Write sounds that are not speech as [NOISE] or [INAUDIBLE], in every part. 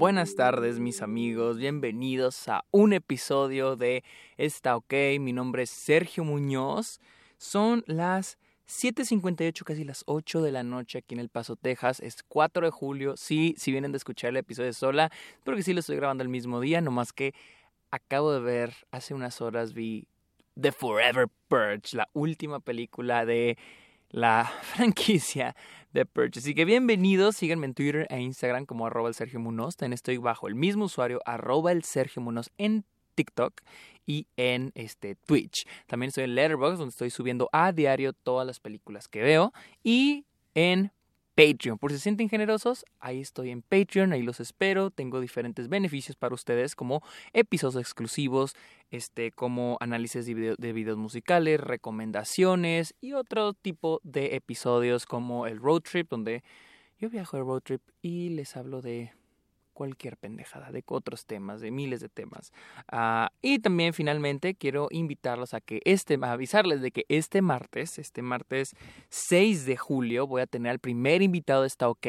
buenas tardes mis amigos, bienvenidos a un episodio de Está OK, mi nombre es Sergio Muñoz, son las 7.58, casi las 8 de la noche aquí en El Paso, Texas, es 4 de julio, sí, si vienen de escuchar el episodio sola, porque sí lo estoy grabando el mismo día, nomás que acabo de ver, hace unas horas vi The Forever Purge, la última película de la [LAUGHS] franquicia de Purge. Así que bienvenidos, síganme en Twitter e Instagram como arroba el Sergio Munoz. También estoy bajo el mismo usuario, arroba el Sergio Munoz en TikTok y en este Twitch. También estoy en Letterboxd, donde estoy subiendo a diario todas las películas que veo. Y en Patreon. Por si se sienten generosos, ahí estoy en Patreon, ahí los espero. Tengo diferentes beneficios para ustedes, como episodios exclusivos, este, como análisis de, de videos musicales, recomendaciones y otro tipo de episodios como el road trip, donde yo viajo al road trip y les hablo de cualquier pendejada, de otros temas, de miles de temas. Ah, y también finalmente quiero invitarlos a que este, avisarles de que este martes, este martes 6 de julio, voy a tener al primer invitado de Está OK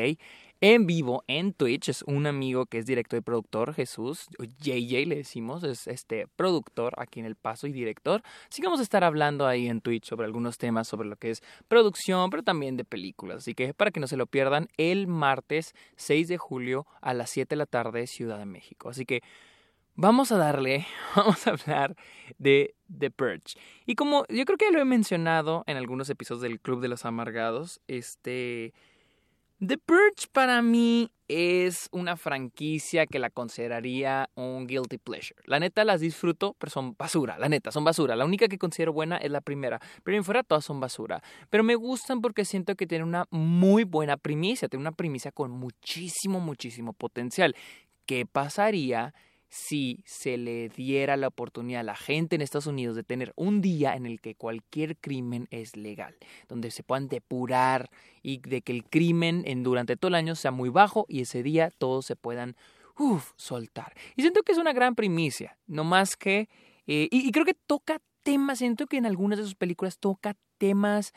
en vivo en Twitch. Es un amigo que es director y productor, Jesús, JJ le decimos, es este productor aquí en El Paso y director. Así que vamos a estar hablando ahí en Twitch sobre algunos temas, sobre lo que es producción, pero también de películas. Así que para que no se lo pierdan, el martes 6 de julio a las 7 de la tarde, Ciudad de México. Así que vamos a darle, [LAUGHS] vamos a hablar de The Purge. Y como yo creo que lo he mencionado en algunos episodios del Club de los Amargados, este The Purge para mí es una franquicia que la consideraría un guilty pleasure. La neta las disfruto, pero son basura, la neta, son basura. La única que considero buena es la primera, pero en fuera todas son basura. Pero me gustan porque siento que tienen una muy buena primicia, tienen una primicia con muchísimo, muchísimo potencial. ¿Qué pasaría si se le diera la oportunidad a la gente en Estados Unidos de tener un día en el que cualquier crimen es legal, donde se puedan depurar y de que el crimen en, durante todo el año sea muy bajo y ese día todos se puedan soltar. Y siento que es una gran primicia, no más que... Eh, y, y creo que toca temas, siento que en algunas de sus películas toca temas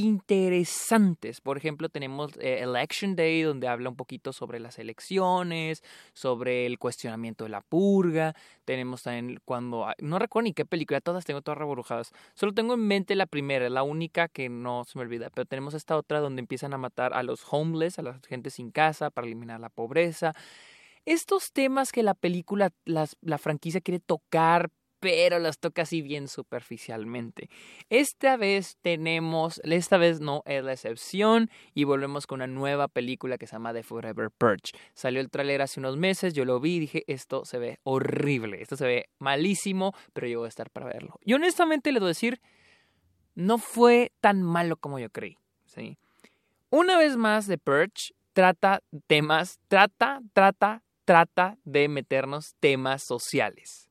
interesantes. Por ejemplo, tenemos eh, Election Day, donde habla un poquito sobre las elecciones, sobre el cuestionamiento de la purga. Tenemos también cuando, no recuerdo ni qué película, todas tengo todas reburujadas. Solo tengo en mente la primera, la única que no se me olvida. Pero tenemos esta otra donde empiezan a matar a los homeless, a la gente sin casa, para eliminar la pobreza. Estos temas que la película, la franquicia quiere tocar, pero las toca así bien superficialmente. Esta vez tenemos, esta vez no es la excepción y volvemos con una nueva película que se llama The Forever Purge. Salió el tráiler hace unos meses, yo lo vi y dije, esto se ve horrible, esto se ve malísimo, pero yo voy a estar para verlo. Y honestamente les voy a decir, no fue tan malo como yo creí. ¿sí? Una vez más, The Purge trata temas, trata, trata, trata de meternos temas sociales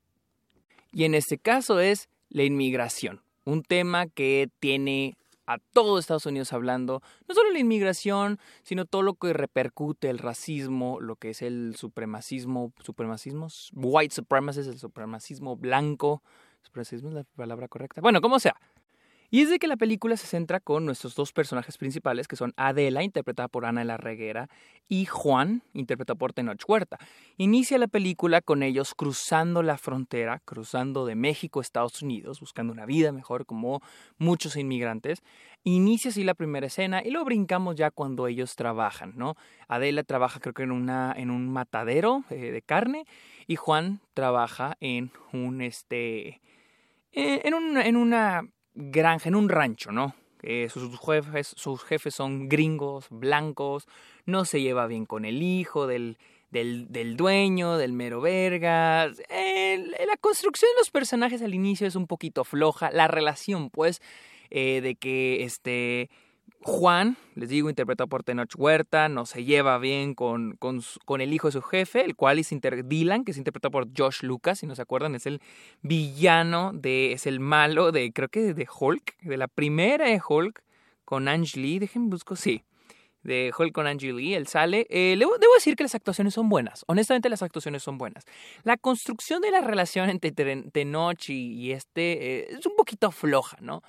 y en este caso es la inmigración, un tema que tiene a todo Estados Unidos hablando, no solo la inmigración, sino todo lo que repercute el racismo, lo que es el supremacismo, supremacismo, white supremacist, el supremacismo blanco, supremacismo es la palabra correcta, bueno, como sea, y es de que la película se centra con nuestros dos personajes principales, que son Adela, interpretada por Ana de la Reguera, y Juan, interpretado por Tenoch Huerta. Inicia la película con ellos cruzando la frontera, cruzando de México a Estados Unidos, buscando una vida mejor como muchos inmigrantes. Inicia así la primera escena y lo brincamos ya cuando ellos trabajan, ¿no? Adela trabaja creo que en, una, en un matadero eh, de carne y Juan trabaja en un, este, eh, en, un, en una granja, en un rancho, ¿no? sus, jefes, sus jefes son gringos, blancos, no se lleva bien con el hijo del, del, del dueño, del mero verga. la construcción de los personajes al inicio es un poquito floja, la relación, pues, eh, de que este Juan, les digo, interpretado por Tenoch Huerta, no se lleva bien con, con, el hijo de su jefe, el cual es Dylan, que es interpretado por Josh Lucas, si no se acuerdan, es el villano, de, es el malo de, creo que de Hulk, de la primera de Hulk, con Ange Lee, déjenme busco, sí, de Hulk con Angie Lee, él sale. Eh, debo decir que las actuaciones son buenas. Honestamente, las actuaciones son buenas. La construcción de la relación entre Tenoch y, este eh, es un poquito floja, ¿no?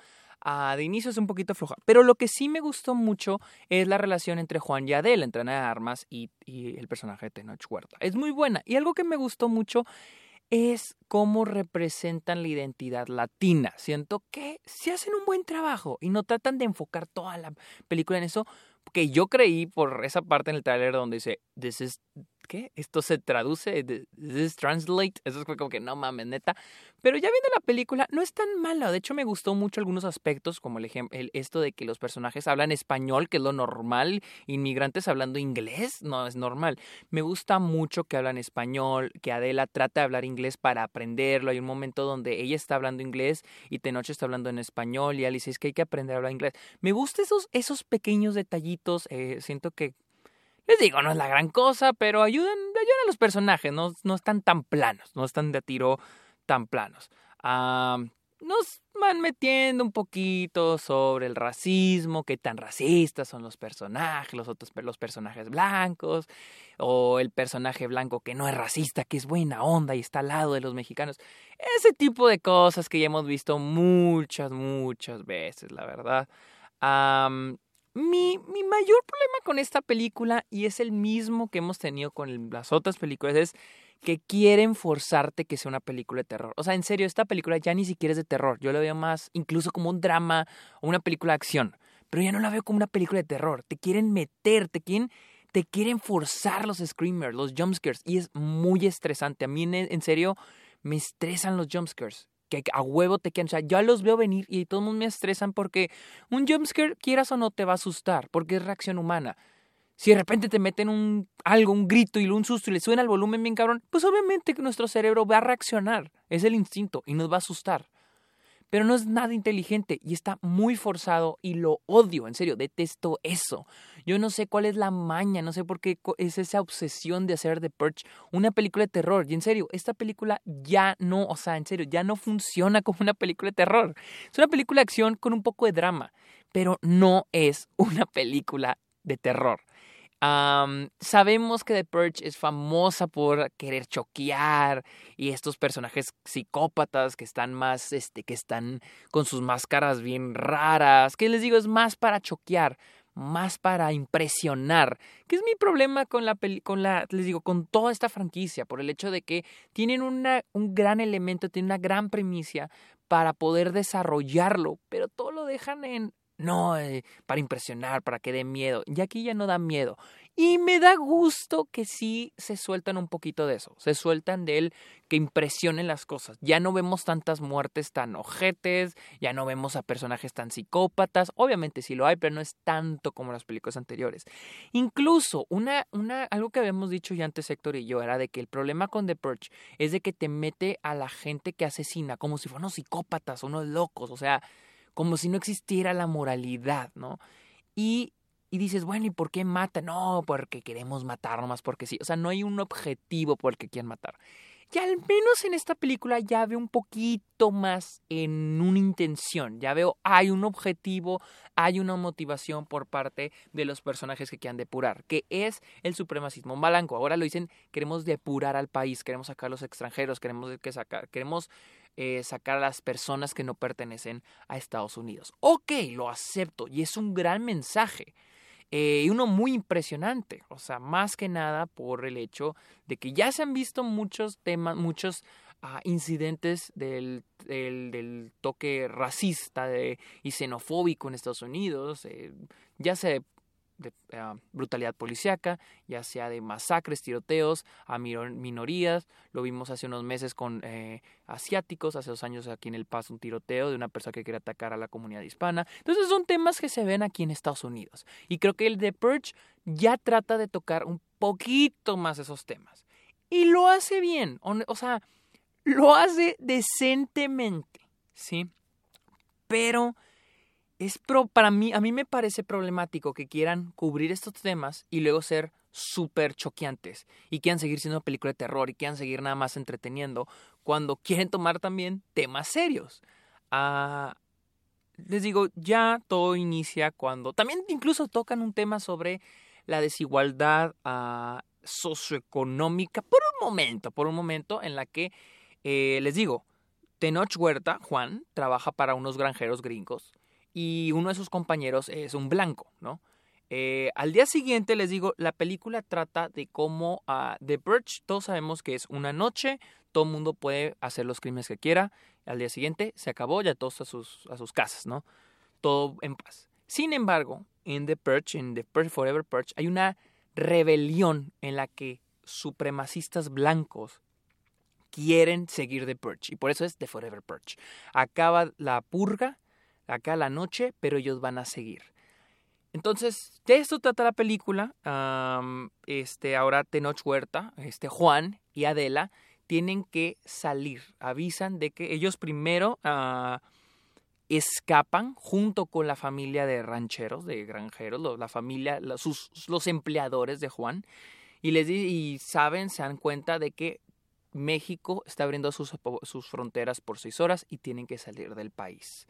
Ah, de inicio es un poquito floja. Pero lo que sí me gustó mucho es la relación entre Juan y Adela, entre de Armas y, y el personaje de Tenoch Huerta. Es muy buena. Y algo que me gustó mucho es cómo representan la identidad latina. Siento que si hacen un buen trabajo y no tratan de enfocar toda la película en eso, que yo creí por esa parte en el tráiler donde dice, this is ¿qué? Esto se traduce, this translate, eso es como que no mames, neta. Pero ya viendo la película, no es tan mala. De hecho, me gustó mucho algunos aspectos, como el ejemplo, esto de que los personajes hablan español, que es lo normal, inmigrantes hablando inglés, no es normal. Me gusta mucho que hablan español, que Adela trata de hablar inglés para aprenderlo. Hay un momento donde ella está hablando inglés y Tenoch está hablando en español y Alice es que hay que aprender a hablar inglés. Me gustan esos, esos pequeños detallitos. Eh, siento que les digo, no es la gran cosa, pero ayudan, ayudan a los personajes, no, no están tan planos, no están de tiro tan planos. nos van metiendo un poquito sobre el racismo, qué tan racistas son los personajes, los otros los personajes blancos, o el personaje blanco que no es racista, que es buena onda y está al lado de los mexicanos. Ese tipo de cosas que ya hemos visto muchas, muchas veces, la verdad. Mi, mi, mayor problema con esta película, y es el mismo que hemos tenido con las otras películas, es que quieren forzarte que sea una película de terror. O sea, en serio, esta película ya ni siquiera es de terror. Yo la veo más incluso como un drama o una película de acción. Pero ya no la veo como una película de terror. Te quieren meter, te quieren, te quieren forzar los screamers, los jumpscares. Y es muy estresante. A mí, en serio, me estresan los jumpscares que a huevo te quedan. O sea, ya los veo venir y todos me estresan porque un jumpscare, quieras o no, te va a asustar, porque es reacción humana. Si de repente te meten un algo, un grito y un susto y le suena el volumen bien cabrón, pues obviamente que nuestro cerebro va a reaccionar. Es el instinto y nos va a asustar pero no es nada inteligente y está muy forzado y lo odio, en serio, detesto eso. Yo no sé cuál es la maña, no sé por qué es esa obsesión de hacer The Purge una película de terror. Y en serio, esta película ya no, o sea, en serio, ya no funciona [LAUGHS] como una película de terror. Es una película de acción con un poco de drama, pero no es una película de terror sabemos que The Purge es famosa por querer choquear y estos personajes psicópatas que están más, este, que están con sus máscaras bien raras, que les digo es más para choquear, más para impresionar, que es mi problema con la con la, les digo, con toda esta franquicia, por el hecho de que tienen un gran elemento, tienen una gran premisa para poder desarrollarlo, pero todo lo dejan en no, eh, para impresionar, para que dé miedo. Y aquí ya no da miedo. Y me da gusto que sí se sueltan un poquito de eso. Se sueltan de él que impresionen las cosas. Ya no vemos tantas muertes tan ojetes, ya no vemos a personajes tan psicópatas. Obviamente sí lo hay, pero no es tanto como las películas anteriores. Incluso una, una, algo que habíamos dicho ya antes Héctor y yo era de que el problema con The Purge es de que te mete a la gente que asesina como si fueran unos psicópatas, unos locos. O sea, como si no existiera la moralidad, ¿no? Y, y dices, bueno, ¿y por qué mata? No, porque queremos matar nomás porque sí. O sea, no hay un objetivo por el que quieran matar. Y al menos en esta película ya veo un poquito más en una intención. Ya veo, hay un objetivo, hay una motivación por parte de los personajes que quieran depurar, que es el supremacismo blanco. Ahora lo dicen, queremos depurar al país, queremos sacar a los extranjeros, queremos que sacar, queremos eh, sacar a las personas que no pertenecen a Estados Unidos. Ok, lo acepto y es un gran mensaje. Eh, y uno muy impresionante, o sea, más que nada por el hecho de que ya se han visto muchos temas, muchos ah, incidentes del, del, toque racista de, y xenofóbico en Estados Unidos, eh, ya se de ah, brutalidad policíaca, ya sea de masacres, tiroteos a minorías. Lo vimos hace unos meses con eh, asiáticos, hace dos años aquí en El Paso un tiroteo de una persona que quiere atacar a la comunidad hispana. Entonces son temas que se ven aquí en Estados Unidos. Y creo que el The Purge ya trata de tocar un poquito más esos temas. Y lo hace bien, o sea, lo hace decentemente, ¿sí? Pero es pro, para mí, a mí me parece problemático que quieran cubrir estos temas y luego ser súper choqueantes y quieran seguir siendo una película de terror y quieran seguir nada más entreteniendo cuando [LAUGHS] quieren tomar también temas serios. Ah, les digo, ya todo inicia cuando también incluso tocan un tema sobre la desigualdad ah, socioeconómica por un momento, por un momento en la que, eh, les digo, Tenoch Huerta, Juan, trabaja para unos granjeros gringos y uno de sus compañeros es un blanco, ¿no? Eh, al día siguiente les digo, la película trata de cómo uh, The Birch, todos sabemos que es una noche, todo el mundo puede hacer los crímenes que quiera, al día siguiente se acabó, ya todos a sus, a sus casas, ¿no? Todo en paz. Sin embargo, en The Perch, en The Perch Forever Perch, hay una rebelión en la que supremacistas blancos quieren seguir The Perch y por eso es The Forever Perch. Acaba la purga, acá la noche, pero ellos van a seguir. Entonces, de esto trata la película. este, ahora Tenoch Huerta, este, Juan y Adela tienen que salir. Avisan de que ellos primero ah, escapan junto con la familia de rancheros, de granjeros, la familia, los, los empleadores de Juan, y les y saben, se dan cuenta de que México está abriendo sus, sus fronteras por seis horas y tienen que salir del país.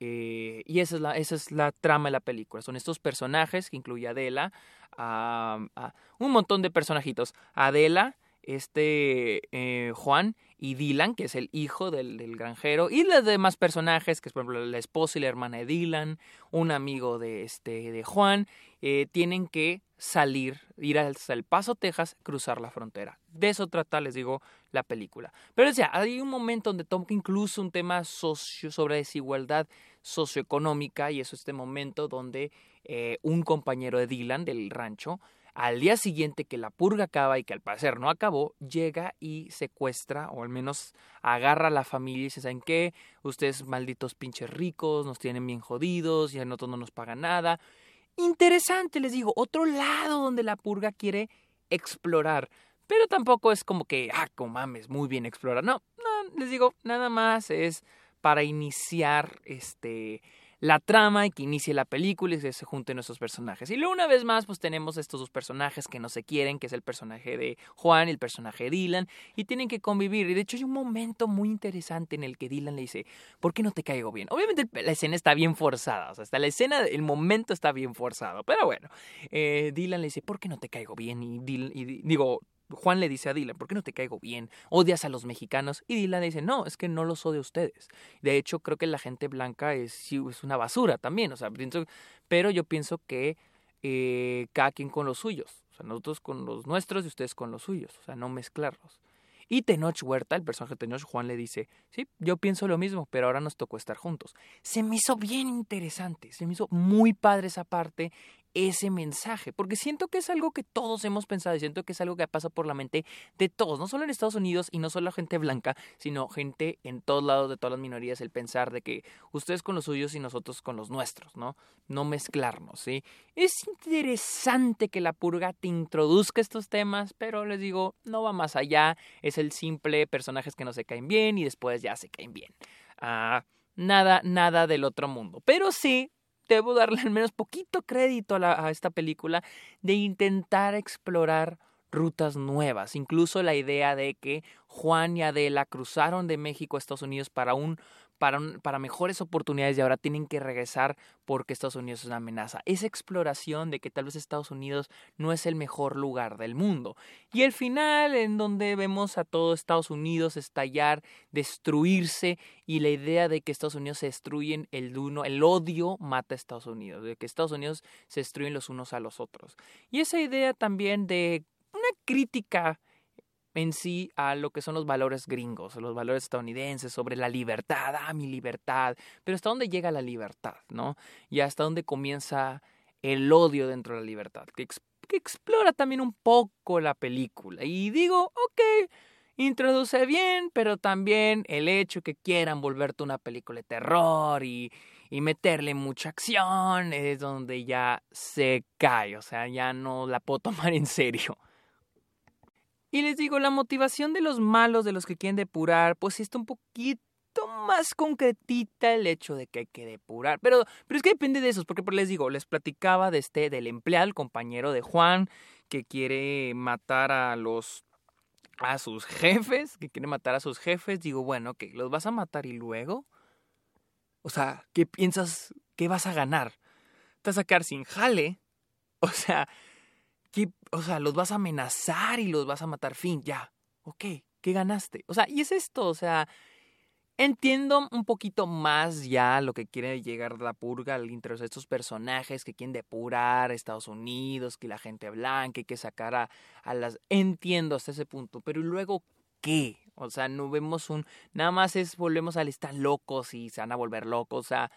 Eh, y esa es, la, esa es la trama de la película. Son estos personajes que incluye Adela, a, un montón de personajitos. Adela, este eh, Juan y Dylan, que es el hijo del, granjero, y los demás personajes, que es por ejemplo la esposa y la hermana de Dylan, un amigo de, este, de Juan, eh, tienen que salir, ir hasta El Paso, Texas, cruzar la frontera. De eso trata, les digo, la película. Pero o sea, hay un momento donde toca incluso un tema socio, sobre desigualdad socioeconómica, y eso es este momento donde eh, un compañero de Dylan del rancho al día siguiente que la purga acaba y que al parecer no acabó, llega y secuestra, o al menos agarra a la familia y dice, ¿saben qué? Ustedes malditos pinches ricos, nos tienen bien jodidos y a nosotros no nos pagan nada. Interesante, les digo, otro lado donde la purga quiere explorar. Pero tampoco es como que, ah, como mames, muy bien explorar. No, no, les digo, nada más es para iniciar este la trama y que inicie la película y que se junten nuestros personajes. Y luego una vez más pues tenemos estos dos personajes que no se quieren, que es el personaje de Juan y el personaje de Dylan, y tienen que convivir. Y de hecho hay un momento muy interesante en el que Dylan le dice, ¿por qué no te caigo bien? Obviamente la escena está bien forzada, o sea, hasta la escena, el momento está bien forzado, pero bueno, eh, Dylan le dice, ¿por qué no te caigo bien? Y, y digo, Juan le dice a Dylan, ¿por qué no te caigo bien? ¿Odias a los mexicanos? Y Dylan dice, no, es que no los odio a ustedes. De hecho, creo que la gente blanca es, es una basura también, o sea, pero yo pienso que eh, cada quien con los suyos, o sea, nosotros con los nuestros y ustedes con los suyos, o sea, no mezclarlos. Y Tenoch Huerta, el personaje de Tenoch, Juan le dice, sí, yo pienso lo mismo, pero ahora nos tocó estar juntos. Se me hizo bien interesante, se me hizo muy padre esa parte ese mensaje, porque siento que es algo que todos hemos pensado y siento que es algo que pasa por la mente de todos, no solo en Estados Unidos y no solo gente blanca, sino gente en todos lados de todas las minorías, el pensar de que ustedes con los suyos y nosotros con los nuestros, ¿no? No mezclarnos, ¿sí? Es interesante que la purga te introduzca estos temas, pero les digo, no va más allá, es el simple personajes que no se caen bien y después ya se caen bien. Ah, nada, nada del otro mundo, pero sí debo darle al menos poquito crédito a, esta película de intentar explorar rutas nuevas, incluso la idea de que Juan y Adela cruzaron de México a Estados Unidos para un para, mejores oportunidades y ahora tienen que regresar porque Estados Unidos es una amenaza. Esa exploración de que tal vez Estados Unidos no es el mejor lugar del mundo. Y el final en donde vemos a todo Estados Unidos estallar, destruirse y la idea de que Estados Unidos se destruyen el uno, el odio mata a Estados Unidos, de que Estados Unidos se destruyen los unos a los otros. Y esa idea también de una crítica en sí a lo que son los valores gringos, los valores estadounidenses sobre la libertad, ah, mi libertad, pero hasta dónde llega la libertad, ¿no? Y hasta dónde comienza el odio dentro de la libertad, que, que explora también un poco la película. Y digo, ok, introduce bien, pero también el hecho que quieran volverte una película de terror y, y meterle mucha acción es donde ya se cae, o sea, ya no la puedo [LAUGHS] tomar en serio. Y les digo, la motivación de los malos, de los que quieren depurar, pues está un poquito más concretita el hecho de que hay que depurar. Pero, pero es que depende de esos, porque les digo, les platicaba de este, del empleado, el compañero de Juan, que quiere matar a los a sus jefes, que quiere matar a sus jefes, digo, bueno, que los vas a matar y luego. O sea, ¿qué piensas? ¿Qué vas a ganar? ¿Te vas a sacar sin jale? O sea, o sea, los vas a amenazar y los vas a matar, fin, ya, ok, ¿qué ganaste? O sea, y es esto, o sea, Entiendo un poquito más ya lo que quiere llegar la purga, al de estos personajes que quieren depurar a Estados Unidos, que la gente blanca, y que sacar a, las... Entiendo hasta ese punto, pero luego qué? O sea, no vemos un... Nada más es, volvemos a estar locos y se van a volver locos, o sea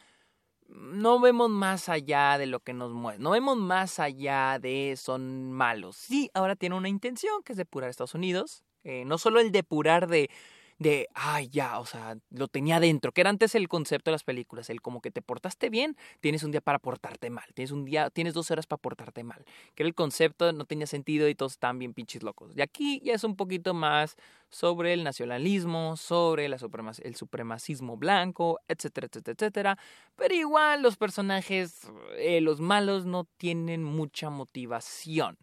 no vemos más allá de lo que nos mueve, no vemos más allá de son malos. Sí, ahora tiene una intención que es depurar a Estados Unidos, eh, no solo el depurar de de, ay, ya, o sea, lo tenía dentro, que era antes el concepto de las películas, el como que te portaste bien, tienes un día para portarte mal, tienes un día, tienes dos horas para portarte mal, que era el concepto, no tenía sentido y todos estaban bien pinches locos. Y aquí ya es un poquito más sobre el nacionalismo, sobre la el supremacismo blanco, etcétera, etcétera, etcétera, pero igual los personajes, eh, los malos no tienen mucha motivación.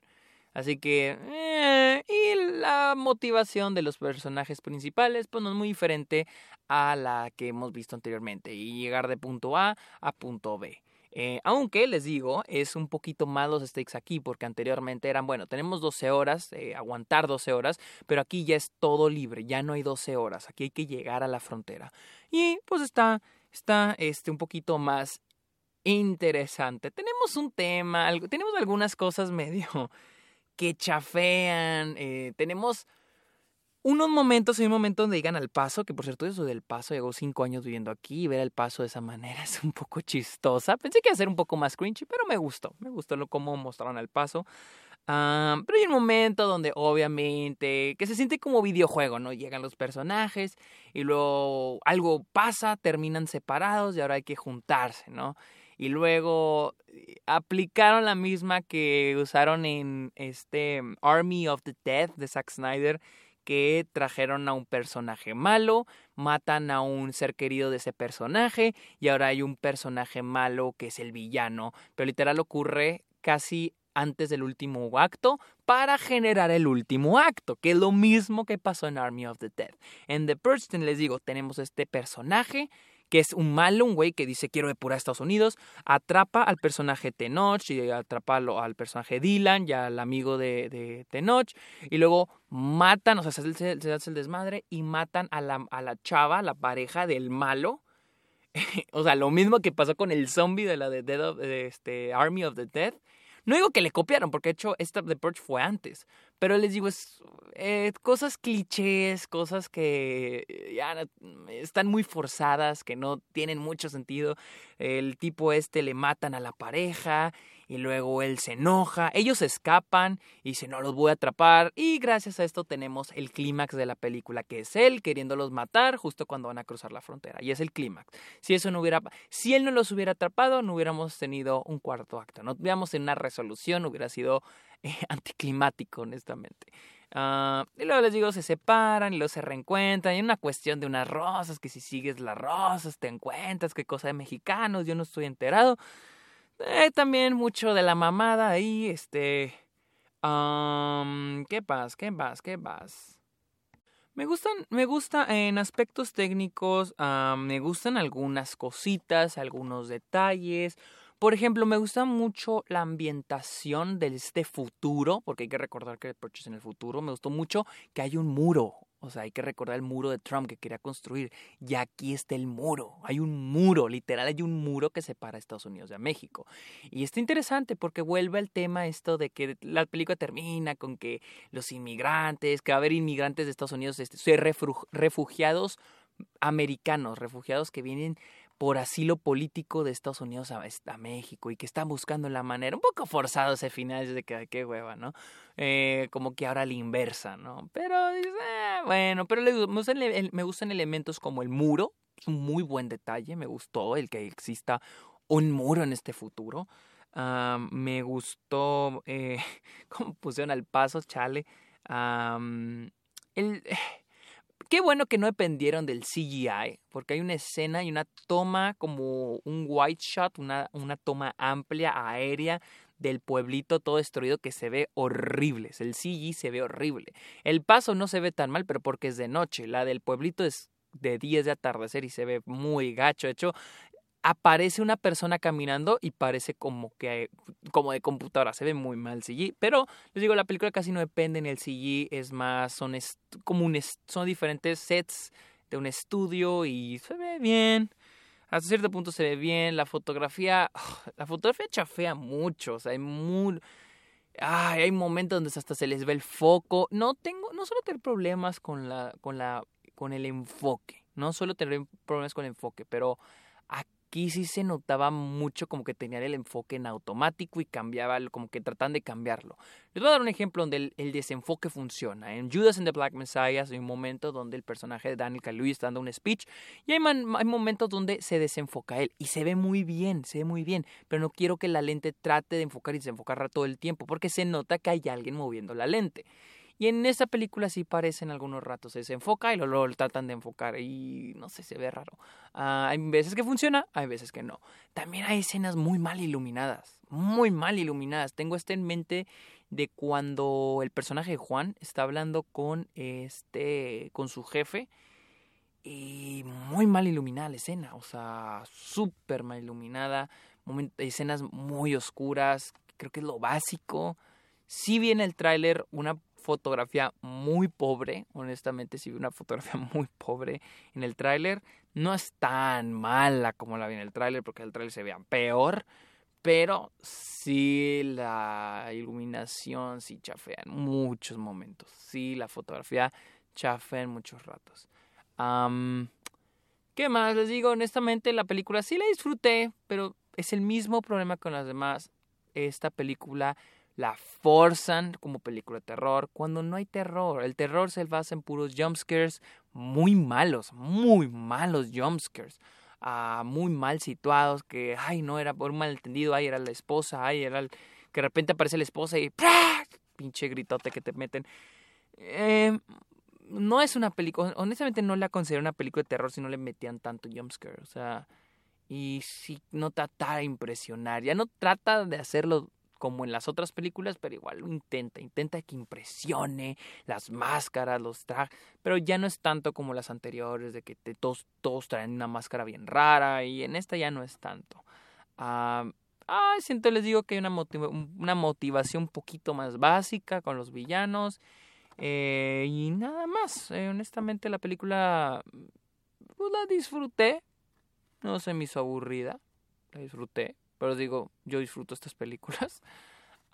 Así que, eh, y la motivación de los personajes principales, pues no es muy diferente a la que hemos visto anteriormente, y llegar de punto A a punto B. Eh, aunque les digo, es un poquito más los stakes aquí, porque anteriormente eran, bueno, tenemos 12 horas, eh, aguantar 12 horas, pero aquí ya es todo libre, ya no hay 12 horas, aquí hay que llegar a la frontera. Y pues está, está este, un poquito más interesante. Tenemos un tema, tenemos algunas cosas [LAUGHS] medio que chafean. Eh, tenemos unos momentos, hay un momento donde llegan al paso, que por cierto eso del paso, llevo cinco años viviendo aquí y ver el paso de esa manera [LAUGHS] es un poco chistosa. Pensé que iba a ser un poco más cringy, pero me gustó, me gustó lo cómo mostraron el paso. pero hay un momento donde obviamente que se siente como videojuego, ¿no? Llegan los personajes y luego algo pasa, terminan separados y ahora hay que juntarse, ¿no? Y luego eh, aplicaron la misma que usaron en este Army of the Dead de Zack Snyder que trajeron a un personaje malo, matan a un ser querido de ese personaje y ahora hay un personaje malo que es el villano, pero literal ocurre casi antes del último acto para generar el último acto, que es lo mismo que pasó en Army of the Dead. En The Purge les digo, tenemos este personaje que es un malo, un güey que dice quiero depurar a Estados Unidos, atrapa al personaje Tenoch y atrapa al personaje Dylan y al amigo de, de Tenoch y luego matan, o sea, se, hace el desmadre y matan a la, a la chava, la pareja del malo. [LAUGHS] o sea, lo mismo que pasó con el zombie de la de, Dead de este, Army of the Dead. No digo que le copiaron, porque de hecho esta The Purge fue antes. Pero les digo, es eh, cosas clichés, cosas que ya están muy forzadas, que no tienen mucho sentido. El tipo este le matan a la pareja y luego él se enoja, ellos escapan y dice no los voy a atrapar y gracias a esto tenemos el clímax de la película que es él queriéndolos matar justo cuando van a cruzar la frontera y es el clímax. Si eso no hubiera, si él no los hubiera atrapado no hubiéramos tenido un cuarto acto, no hubiéramos en una resolución, hubiera sido eh, [LAUGHS] anticlimático honestamente. Uh, y luego les digo, se separan y luego se reencuentran. Y una cuestión de unas rosas, que si sigues las rosas te encuentras, qué cosa de mexicanos, yo no estoy enterado. Eh, también mucho de la mamada ahí, este... ¿Qué pasa? ¿Qué pasa? ¿Qué pasa? Me gustan, me gusta en aspectos técnicos, me gustan algunas cositas, algunos detalles. Por ejemplo, me gusta mucho la ambientación de este futuro, porque hay que recordar que es en el futuro. Me gustó mucho que hay un muro, o sea, hay que recordar el muro de Trump que quería construir. Y aquí está el muro. Hay un muro, literal, hay un muro que separa a Estados Unidos de México. Y está interesante porque vuelve al tema esto de que la película termina con que los inmigrantes, que va a haber inmigrantes de Estados Unidos, este, refugiados americanos, refugiados que vienen por asilo político de Estados Unidos a, México y que están buscando la manera, un poco forzado ese final, de que qué hueva, ¿no? Eh, como que ahora la inversa, ¿no? Pero, eh, bueno, pero me, gustan, me gustan elementos como el muro, es un muy buen detalle, me gustó el que exista un muro en este futuro. Ah, me gustó eh, [LAUGHS] cómo pusieron al paso, chale. el, Qué bueno que no dependieron del CGI, porque hay una escena y una toma como un white shot, una, una toma amplia, aérea, del pueblito todo destruido que se ve horrible. El CGI se ve horrible. El paso no se ve tan mal, pero porque es de noche. La del pueblito es de 10 de atardecer y se ve muy gacho. De hecho, aparece una persona caminando y parece como que como de computadora, se ve muy mal CG, pero les digo, la película casi no depende en el CG, es más son comunes, son diferentes sets de un estudio y se ve bien. Hasta cierto punto se ve bien. La fotografía, [SIGHS] la fotografía chafea mucho. O sea, hay muy... hay momentos donde hasta se les ve el foco. No tengo, no solo tener problemas con la, con la, con el enfoque. No solo tener problemas con el enfoque, pero aquí sí se notaba mucho como que tenían el enfoque en automático y cambiaba, como que tratan de cambiarlo. Les voy a dar un ejemplo donde el, desenfoque funciona. En Judas and the Black Messiah hay un momento donde el personaje de Daniel Kaluuya está dando un speech y hay, momentos donde se desenfoca él y se ve muy bien, se ve muy bien, pero no quiero que la lente trate de enfocar y desenfocar todo el tiempo porque se nota que hay alguien moviendo la lente. Y en esta película sí parecen algunos ratos, se desenfoca y luego lo tratan de enfocar y no sé, se ve raro. Ah, hay veces que funciona, hay veces que no. También hay escenas muy mal iluminadas, muy mal iluminadas. Tengo esto en mente de cuando el personaje de Juan está hablando con este con su jefe y muy mal iluminada la escena, o sea, súper mal iluminada, escenas muy oscuras, creo que es lo básico. Si viene el tráiler una fotografía muy pobre, honestamente si vi una fotografía [LAUGHS] muy pobre en el tráiler, no es tan mala como la vi en el tráiler porque el tráiler se vea peor, pero sí la iluminación sí chafea en muchos momentos, sí la fotografía chafea en muchos ratos. ¿Qué más? Les digo, honestamente la película sí la disfruté, pero es el mismo problema con las demás. Esta película la forzan como película de terror cuando no hay terror. El terror se basa en puros jumpscares muy malos, muy malos jumpscares. Uh, muy mal situados, que, ay, no, era por un malentendido, ay, era la esposa, ay, era el, que de repente aparece la esposa y pinche gritote que te meten. Eh, no es una película, honestamente no la considero una película de terror si no le metían tanto jumpscare, o sea, y si no trata de impresionar, ya no trata de hacerlo como en las otras películas, pero igual lo intenta, intenta que impresione las máscaras, los trajes, pero ya no es tanto como las anteriores, de que todos, todos traen una máscara bien rara, y en esta ya no es tanto. Ah, siento, les digo que hay una, una motivación un poquito más básica con los villanos, eh, y nada más, eh, honestamente la película, pues la disfruté, no se me hizo aburrida, la disfruté. Pero digo, yo disfruto estas películas. [LAUGHS]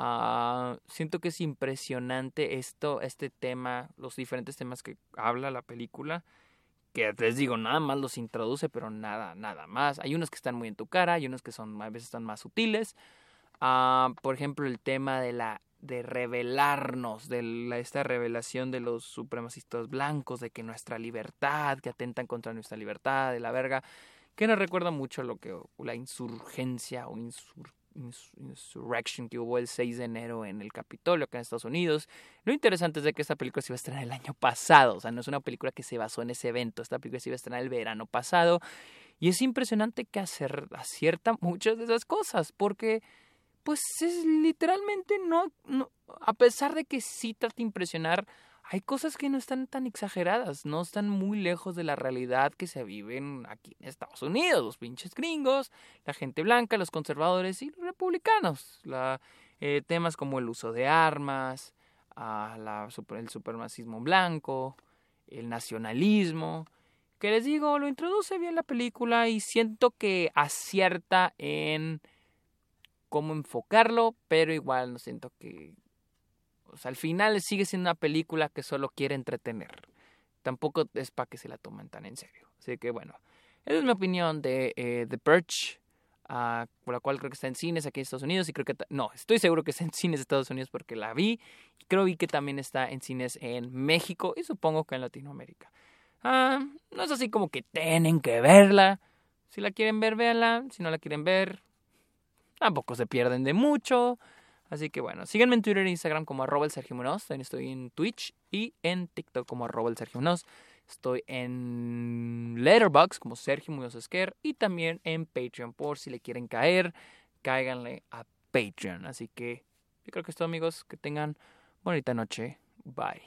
Ah, siento que es impresionante esto, este tema, los diferentes temas que habla la película. Que les digo, nada más los introduce, pero nada, nada más. Hay unos que están muy en tu cara, hay unos que son a veces están más sutiles. Ah, por ejemplo, el tema de la de revelarnos, de la, esta revelación de los supremacistas blancos, de que nuestra libertad, que atentan contra nuestra libertad, de la verga que nos recuerda mucho lo que la insurgencia o insur, insurrection que hubo el 6 de enero en el Capitolio acá en Estados Unidos. Lo interesante es de que esta película se iba a estrenar el año pasado, o sea, no es una película que se basó en ese evento, esta película se iba a estrenar el verano pasado y es impresionante que acierta muchas de esas cosas porque pues es literalmente no a pesar de que sí trata de impresionar hay cosas que no están tan exageradas, no están muy lejos de la realidad que se viven aquí en Estados Unidos, los pinches gringos, la gente blanca, los conservadores y los republicanos. Eh, temas como el uso de armas, la, el supremacismo blanco, el nacionalismo, que les digo, lo introduce bien la película y siento que acierta en cómo enfocarlo, pero igual no siento que al final sigue siendo una película que solo quiere entretener. Tampoco es para que se la tomen tan en serio. Así que bueno, esa es mi opinión de eh, The Perch, uh, por la cual creo que está en cines aquí en Estados Unidos y creo que no, estoy seguro que está en cines de Estados Unidos porque la vi y creo vi que también está en cines en México y supongo que en Latinoamérica. Uh, no es así como que tienen que verla. Si la quieren ver, véanla. Si no la quieren ver, tampoco se pierden de mucho. Así que bueno, síganme en Twitter e Instagram como arroba el Sergio Munoz. También estoy en Twitch y en TikTok como arroba el Sergio Munoz. Estoy en Letterboxd como Sergio Munoz Esquer y también en Patreon por si le quieren caer, cáiganle a Patreon. Así que yo creo que es todo amigos, que tengan bonita noche. Bye.